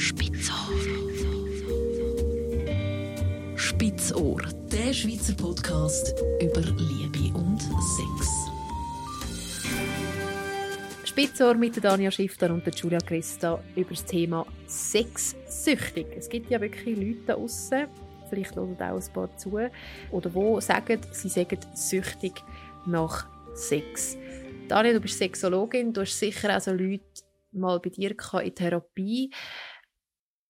Spitzohr. Spitzohr, der Schweizer Podcast über Liebe und Sex. Spitzohr mit Dania Schifter und Julia Christa über das Thema Sexsüchtig. Es gibt ja wirklich Leute da draussen, vielleicht hören auch ein paar zu, oder wo sagen, sie sagen süchtig nach Sex. Daniel, du bist Sexologin, du hast sicher auch so Leute mal bei dir in Therapie.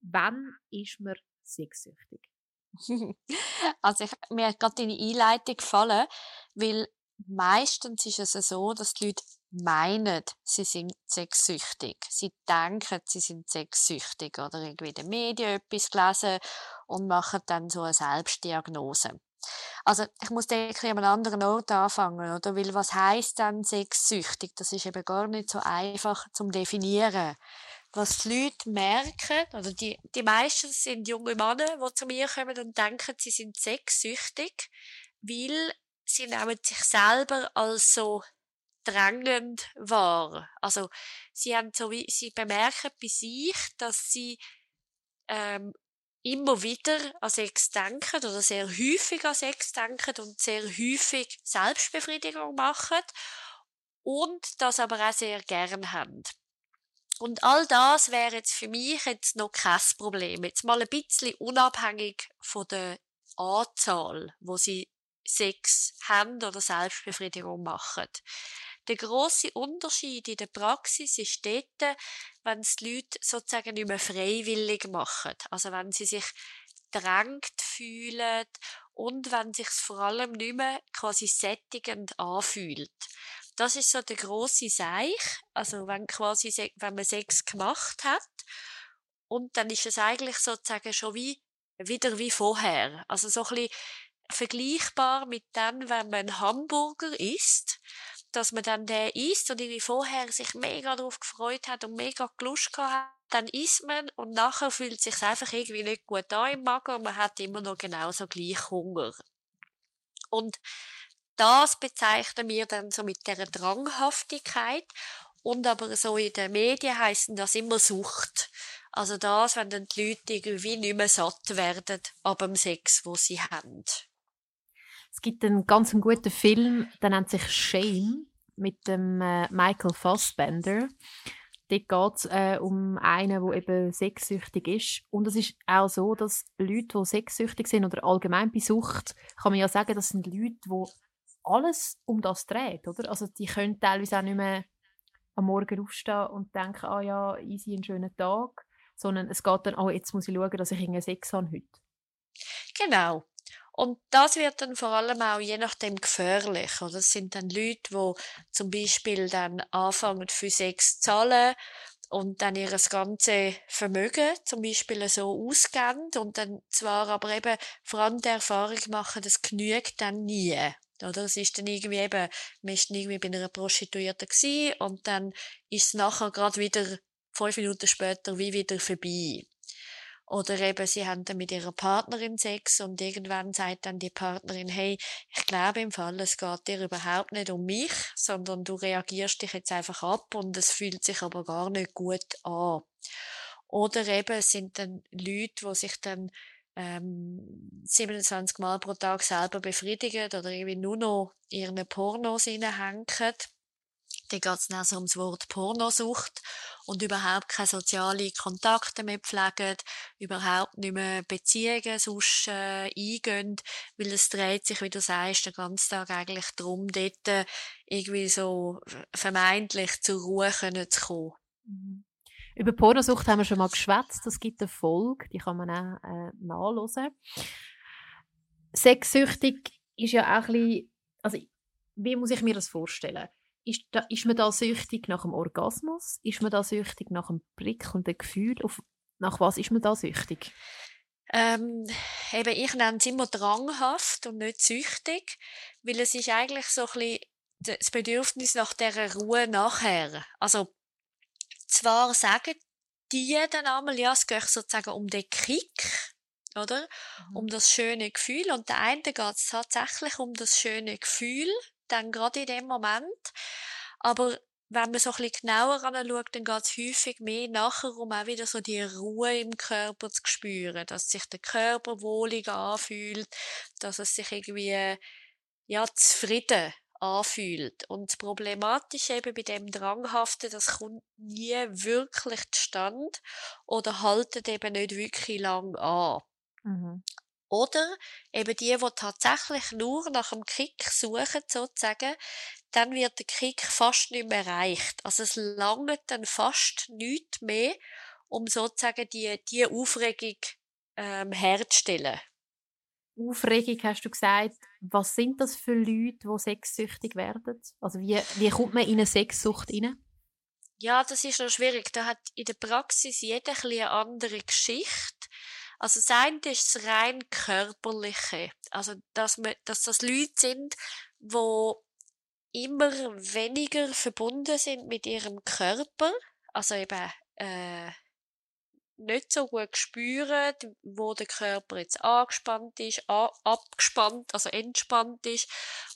Wann ist man sexsüchtig? Also ich, mir hat gerade deine Einleitung gefallen, weil meistens ist es so, dass die Leute meinen, sie sind sexsüchtig. Sie denken, sie sind sexsüchtig oder irgendwie in den Medien etwas gelesen und machen dann so eine Selbstdiagnose. Also ich muss denke an einem anderen Ort anfangen, oder? Weil was heißt dann sexsüchtig? Das ist eben gar nicht so einfach zum definieren. Was die Leute merken, oder die, die meisten sind junge Männer, die zu mir kommen und denken, sie sind sexsüchtig, weil sie nehmen sich selber als so drängend wahr. Also sie haben so wie, sie bemerken bei sich, dass sie ähm, immer wieder an Sex denken oder sehr häufig an Sex denken und sehr häufig Selbstbefriedigung machen und das aber auch sehr gern haben. Und all das wäre jetzt für mich jetzt noch kein Problem. Jetzt mal ein bisschen unabhängig von der Anzahl, wo sie Sex haben oder Selbstbefriedigung machen. Der große Unterschied in der Praxis ist dort, wenn es die Leute sozusagen nicht mehr freiwillig machen. Also wenn sie sich drängt fühlen und wenn sich vor allem nicht mehr quasi sättigend anfühlt. Das ist so der große Seich. Also wenn quasi, wenn man Sex gemacht hat und dann ist es eigentlich sozusagen schon wie, wieder wie vorher. Also so ein bisschen vergleichbar mit dem, wenn man Hamburger isst dass man dann den isst und irgendwie vorher sich mega darauf gefreut hat und mega Lust gehabt dann isst man und nachher fühlt es sich einfach irgendwie nicht gut an im Magen und man hat immer noch genauso gleich Hunger. Und das bezeichnen wir dann so mit der Dranghaftigkeit und aber so in den Medien heißen das immer Sucht. Also das, wenn dann die Leute irgendwie nicht mehr satt werden ab dem Sex, wo sie haben. Es gibt einen ganz guten Film, der nennt sich Shame mit dem äh, Michael Fassbender. Dort geht es äh, um einen, der eben sexsüchtig ist. Und es ist auch so, dass Leute, die sexsüchtig sind oder allgemein bei Sucht, kann man ja sagen, das sind Leute, die alles um das dreht, oder? Also die können teilweise auch nicht mehr am Morgen aufstehen und denken, ah ja, easy, einen schönen Tag, sondern es geht dann, oh, jetzt muss ich schauen, dass ich einen Sex habe heute. Genau. Und das wird dann vor allem auch je nachdem gefährlich. Oder es sind dann Leute, die zum Beispiel dann anfangen für Sex zu zahlen und dann ihr ganze Vermögen zum Beispiel so ausgeben und dann zwar aber eben vor allem die Erfahrung machen, das genügt dann nie. Oder es ist dann irgendwie eben, man ist irgendwie bei einer Prostituierten gewesen und dann ist es nachher gerade wieder fünf Minuten später wie wieder vorbei. Oder eben, sie haben dann mit ihrer Partnerin Sex und irgendwann sagt dann die Partnerin, hey, ich glaube im Fall, es geht dir überhaupt nicht um mich, sondern du reagierst dich jetzt einfach ab und es fühlt sich aber gar nicht gut an. Oder eben, es sind dann Leute, die sich dann ähm, 27 Mal pro Tag selber befriedigen oder irgendwie nur noch ihren Pornos hineinhängen dann geht es dann so ums Wort Pornosucht und überhaupt keine sozialen Kontakte mehr pflegen, überhaupt nicht mehr Beziehungen sonst äh, eingehen, weil es dreht sich, wie du sagst, den ganzen Tag eigentlich darum, dort irgendwie so vermeintlich zur Ruhe können zu kommen. Mhm. Über Pornosucht haben wir schon mal geschwätzt. Es gibt eine Folge, die kann man auch äh, nachhören. Sexsüchtig ist ja auch ein bisschen, also wie muss ich mir das vorstellen? Ist, da, ist man da süchtig nach dem Orgasmus? Ist man da süchtig nach dem prickelnden Gefühl? Auf, nach was ist man da süchtig? Ähm, eben, ich nenne es immer dranghaft und nicht süchtig, weil es ist eigentlich so ein bisschen das Bedürfnis nach dieser Ruhe nachher. Also, zwar sagen die dann einmal, ja, es geht sozusagen um den Kick, oder? Mhm. Um das schöne Gefühl. Und der eine geht es tatsächlich um das schöne Gefühl, dann gerade in dem Moment. Aber wenn man so ein bisschen genauer anschaut, dann geht es häufig mehr nachher um auch wieder so die Ruhe im Körper zu spüren, dass sich der Körper wohlig anfühlt, dass es sich irgendwie, ja, zufrieden anfühlt. Und das Problematische eben bei dem Dranghaften, das kommt nie wirklich zustande oder haltet eben nicht wirklich lang an. Mhm. Oder eben die, die tatsächlich nur nach dem Kick suchen, sozusagen, dann wird der Kick fast nicht mehr erreicht. Also es langt dann fast nichts mehr, um sozusagen die, die Aufregung ähm, herzustellen. Aufregung hast du gesagt. Was sind das für Leute, die sexsüchtig werden? Also wie, wie kommt man in eine Sexsucht rein? Ja, das ist noch schwierig. Da hat in der Praxis jeder ein eine andere Geschichte. Also das eine ist das rein körperliche. Also, dass, man, dass das Leute sind, die immer weniger verbunden sind mit ihrem Körper. Also eben, äh, nicht so gut spüren, wo der Körper jetzt angespannt ist, abgespannt, also entspannt ist,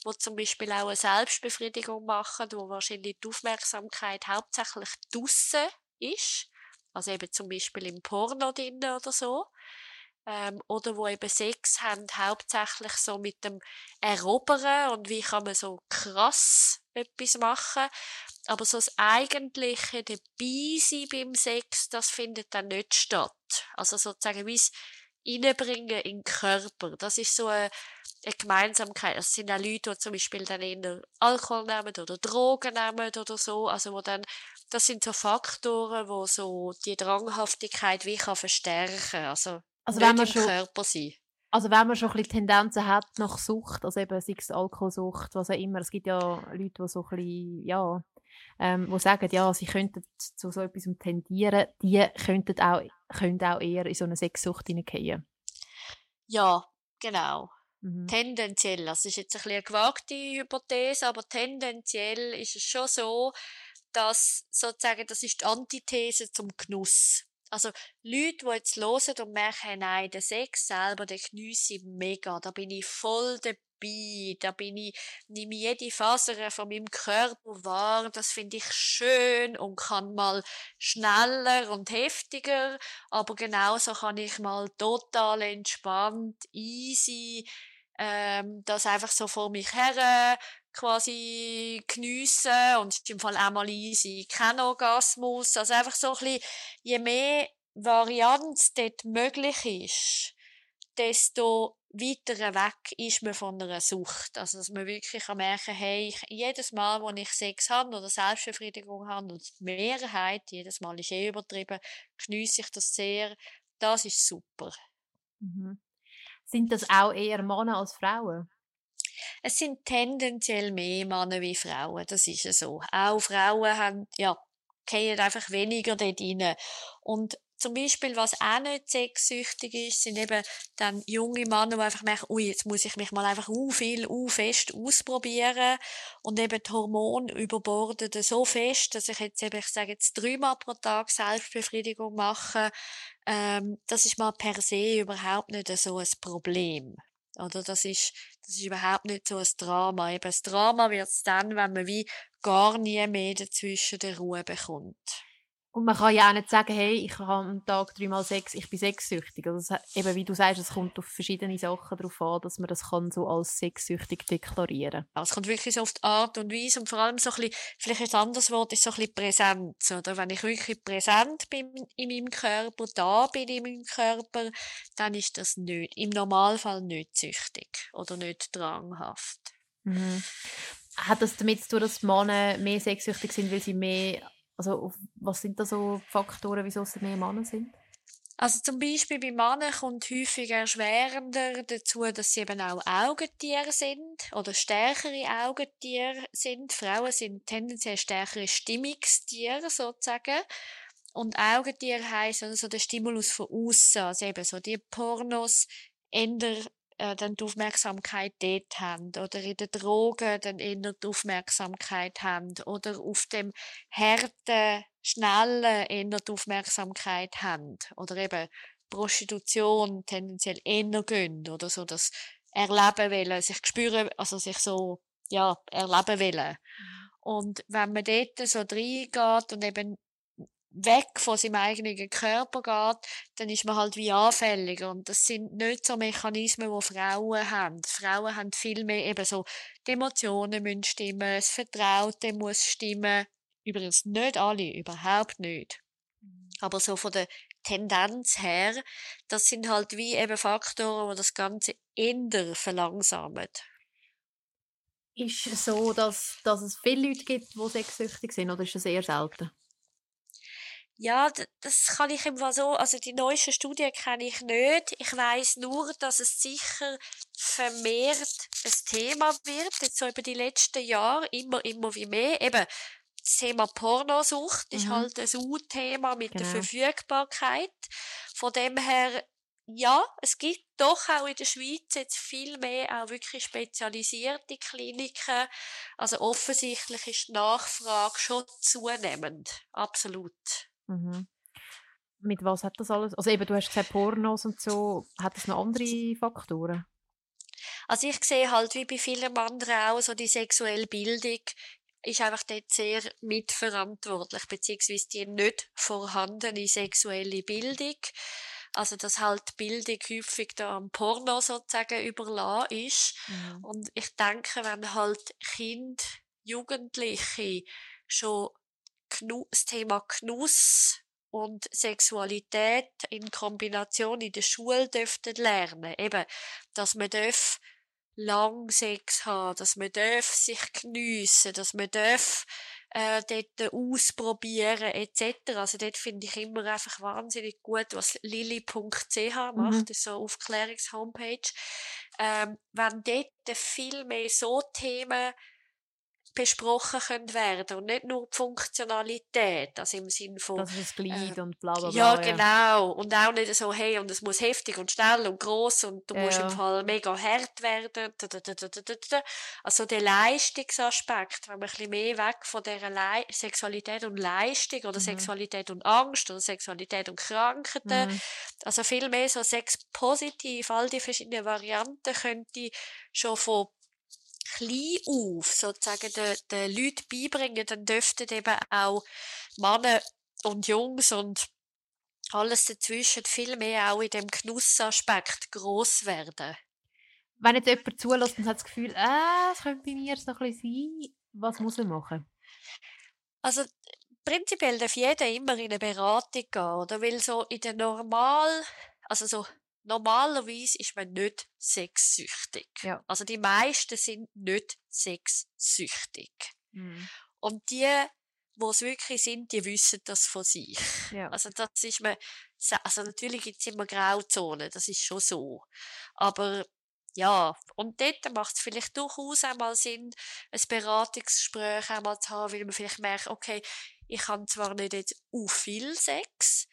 wo zum Beispiel auch eine Selbstbefriedigung machen, wo wahrscheinlich die Aufmerksamkeit hauptsächlich draussen ist, also eben zum Beispiel im Porno drin oder so, ähm, oder wo eben Sex haben, hauptsächlich so mit dem Erobern und wie kann man so krass etwas machen. Aber so das eigentliche Dabeisein beim Sex, das findet dann nicht statt. Also sozusagen wie es Reinbringen in den Körper. Das ist so eine, eine Gemeinsamkeit. Es sind auch Leute, die zum Beispiel dann eher Alkohol nehmen oder Drogen nehmen oder so. Also wo dann, das sind so Faktoren, wo so die Dranghaftigkeit wie kann verstärken. Also also wenn man im schon, Körper sein. Also wenn man schon ein bisschen Tendenzen hat nach Sucht, also eben sei es Alkoholsucht, was auch immer, es gibt ja Leute, die so ein bisschen, ja, ähm, die sagen, ja, sie könnten zu so etwas tendieren, die könnten auch, können auch eher in so eine Sexsucht hineingehen. Ja, genau. Mhm. Tendenziell. Das ist jetzt ein bisschen eine gewagte Hypothese, aber tendenziell ist es schon so, dass sozusagen, das ist die Antithese zum Genuss. Also, Leute, die jetzt hören und merken, nein, der Sex selber, den geniesse ich mega, da bin ich voll dabei, da bin ich, nehme jede Faser von meinem Körper wahr, das finde ich schön und kann mal schneller und heftiger, aber genauso kann ich mal total entspannt, easy, ähm, das einfach so vor mich her quasi geniessen und im Fall auch mal easy, kein Orgasmus, also einfach so ein bisschen, je mehr Varianz dort möglich ist, desto weiter weg ist man von einer Sucht. Also, dass man wirklich kann merken, hey, ich, jedes Mal, wo ich Sex habe oder Selbstbefriedigung habe, und die Mehrheit, jedes Mal ist eh übertrieben, genieße ich das sehr. Das ist super. Mhm. Sind das auch eher Männer als Frauen? Es sind tendenziell mehr Männer wie Frauen, das ist so. Auch Frauen haben, ja, gehen einfach weniger dort rein. Und zum Beispiel, was auch nicht sexsüchtig ist, sind eben dann junge Männer, die einfach merken, ui, jetzt muss ich mich mal einfach u viel, u fest ausprobieren und eben die Hormone überborden so fest, dass ich jetzt eben, ich sage jetzt dreimal pro Tag Selbstbefriedigung mache, ähm, das ist mal per se überhaupt nicht so ein Problem. Oder das ist, das ist überhaupt nicht so ein Drama. Eben das Drama wird es dann, wenn man wie gar nie mehr dazwischen der Ruhe bekommt. Und man kann ja auch nicht sagen, hey, ich habe am Tag dreimal Sex, ich bin sexsüchtig. Also das, eben wie du sagst, es kommt auf verschiedene Sachen darauf an, dass man das kann so als sexsüchtig deklarieren kann. Es kommt wirklich so auf die Art und Weise und vor allem so ein bisschen, vielleicht ein anderes Wort ist so ein bisschen Präsenz. Oder wenn ich wirklich präsent bin in meinem Körper, da bin in meinem Körper, dann ist das nicht, im Normalfall nicht süchtig oder nicht dranghaft. Mhm. Hat das damit zu tun, dass Männer mehr sexsüchtig sind, weil sie mehr also was sind da so Faktoren, wieso es mehr Männer sind? Also zum Beispiel bei Männern kommt häufig erschwerender dazu, dass sie eben auch Augentiere sind oder stärkere Augentiere sind. Frauen sind tendenziell stärkere Stimmungstiere sozusagen. Und Augentiere heisst also der Stimulus von außen, also eben so die Pornos, ändern äh, dann die Aufmerksamkeit dort haben oder in den Drogen dann eher die Aufmerksamkeit haben oder auf dem harten, schnellen eher die Aufmerksamkeit haben oder eben Prostitution tendenziell eher gehen oder so das Erleben wollen, sich spüren, also sich so, ja, erleben wollen. Mhm. Und wenn man dort so reingeht und eben weg von seinem eigenen Körper geht, dann ist man halt wie anfälliger. Und das sind nicht so Mechanismen, die Frauen haben. Frauen haben viel mehr eben so, die Emotionen müssen stimmen, das Vertraute muss stimmen. Übrigens nicht alle, überhaupt nicht. Mhm. Aber so von der Tendenz her, das sind halt wie eben Faktoren, die das Ganze eher verlangsamen. Ist es so, dass, dass es viele Leute gibt, die sexsüchtig sind, oder ist das eher selten? Ja, das kann ich immer so, also die neuesten Studien kenne ich nicht. Ich weiß nur, dass es sicher vermehrt ein Thema wird, jetzt so über die letzten Jahre, immer, immer wie mehr. Eben, das Thema Pornosucht mhm. ist halt ein U-Thema mit genau. der Verfügbarkeit. Von dem her, ja, es gibt doch auch in der Schweiz jetzt viel mehr auch wirklich spezialisierte Kliniken. Also offensichtlich ist die Nachfrage schon zunehmend. Absolut. Mhm. Mit was hat das alles? Also eben, du hast gesagt Pornos und so. Hat das noch andere Faktoren? Also ich sehe halt wie bei vielen anderen auch so die sexuelle Bildung ist einfach dort sehr mitverantwortlich, beziehungsweise die nicht vorhandene sexuelle Bildung. Also, dass halt Bildung häufig da am Porno sozusagen überlassen ist. Mhm. Und ich denke, wenn halt Kind, Jugendliche schon das Thema Genuss und Sexualität in Kombination in der Schule dürften lernen. Eben, dass man darf lang Sex haben, dass man darf sich geniessen, dass man darf äh, dort ausprobieren etc. Also dort finde ich immer einfach wahnsinnig gut, was lili.ch macht, mhm. das ist so Aufklärungshomepage. Ähm, wenn dort viel mehr so Themen besprochen können werden und nicht nur die Funktionalität, also im Sinn von das ist Glied äh, und bla bla bla. Ja, genau. Und auch nicht so, hey, und es muss heftig und schnell und groß und du ja. musst im Fall mega hart werden. Also der Leistungsaspekt, wenn man ein bisschen mehr weg von dieser Le Sexualität und Leistung oder mhm. Sexualität und Angst oder Sexualität und Krankheiten, mhm. also viel mehr so Sex positiv, all die verschiedenen Varianten könnte schon von klein auf sozusagen den, den Leuten beibringen, dann dürften eben auch Männer und Jungs und alles dazwischen viel mehr auch in dem Genussaspekt groß werden. Wenn jetzt jemand zulässt und hat das Gefühl, äh, es könnte bei mir noch ein bisschen sein, was muss er machen? Also prinzipiell darf jeder immer in eine Beratung gehen, oder? Weil so in der normal, also so normalerweise ist man nicht sexsüchtig. Ja. Also die meisten sind nicht sexsüchtig. Mhm. Und die, wo es wirklich sind, die wissen das von sich. Ja. Also das ist man, also natürlich gibt es immer Grauzonen, das ist schon so. Aber ja, und dort macht es vielleicht durchaus einmal Sinn, ein Beratungsgespräch einmal zu haben, weil man vielleicht merkt, okay, ich habe zwar nicht jetzt u viel Sex,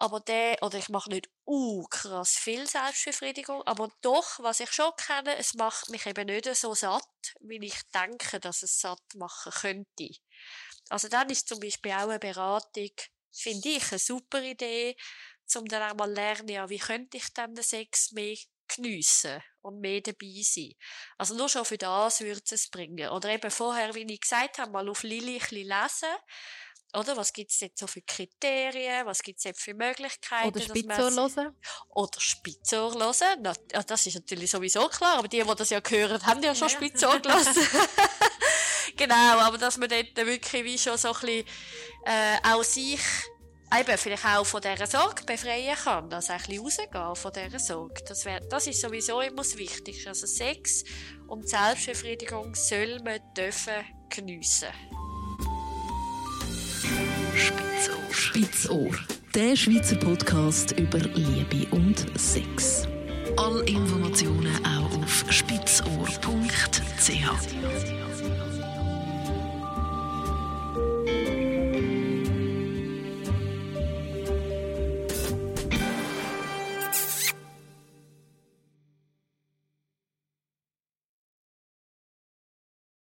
aber der, oder ich mache nicht uh, krass viel Selbstbefriedigung, aber doch, was ich schon kenne, es macht mich eben nicht so satt, wie ich denke, dass es satt machen könnte. Also dann ist zum Beispiel auch eine Beratung, finde ich, eine super Idee, um dann auch mal lernen, ja, wie könnte ich dann den Sex mehr geniessen und mehr dabei sein. Also nur schon für das würde es bringen. Oder eben vorher, wie ich gesagt habe, mal auf Lili ein bisschen lesen oder was gibt es jetzt so für Kriterien? Was gibt es jetzt für Möglichkeiten? Oder Spitzohr hören? Oder Spitzohr hören. Na, das ist natürlich sowieso klar, aber die, die das ja hören, haben ja schon ja. Spitzohr gelassen. genau, aber dass man dort wirklich wie schon so ein bisschen äh, auch sich eben vielleicht auch von dieser Sorge befreien kann, also ein bisschen rausgehen von dieser Sorge. Das, wär, das ist sowieso immer das Wichtigste. Also Sex und Selbstbefriedigung soll man dürfen geniessen. Spitzohr. Spitzohr. Der Schweizer Podcast über Liebe und Sex. Alle Informationen auch auf spitzohr.ch.